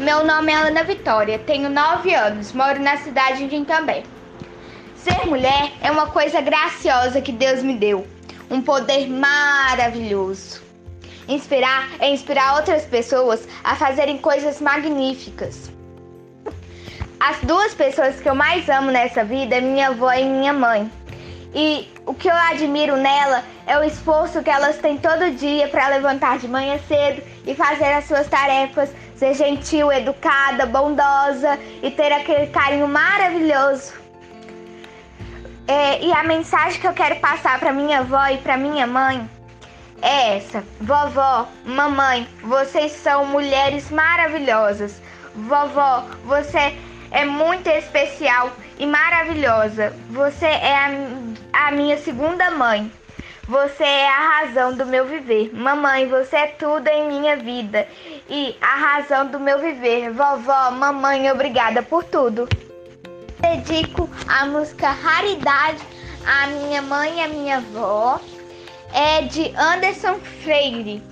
Meu nome é Ana Vitória, tenho 9 anos, moro na cidade de Itambé. Ser mulher é uma coisa graciosa que Deus me deu, um poder maravilhoso. Inspirar é inspirar outras pessoas a fazerem coisas magníficas. As duas pessoas que eu mais amo nessa vida é minha avó e minha mãe. E o que eu admiro nela é o esforço que elas têm todo dia para levantar de manhã cedo e fazer as suas tarefas, ser gentil, educada, bondosa e ter aquele carinho maravilhoso. É, e a mensagem que eu quero passar para minha avó e para minha mãe é essa: Vovó, mamãe, vocês são mulheres maravilhosas. Vovó, você é muito especial e maravilhosa. Você é a, a minha segunda mãe. Você é a razão do meu viver. Mamãe, você é tudo em minha vida e a razão do meu viver. Vovó, mamãe, obrigada por tudo. Dedico a música Raridade à minha mãe e à minha avó. É de Anderson Freire.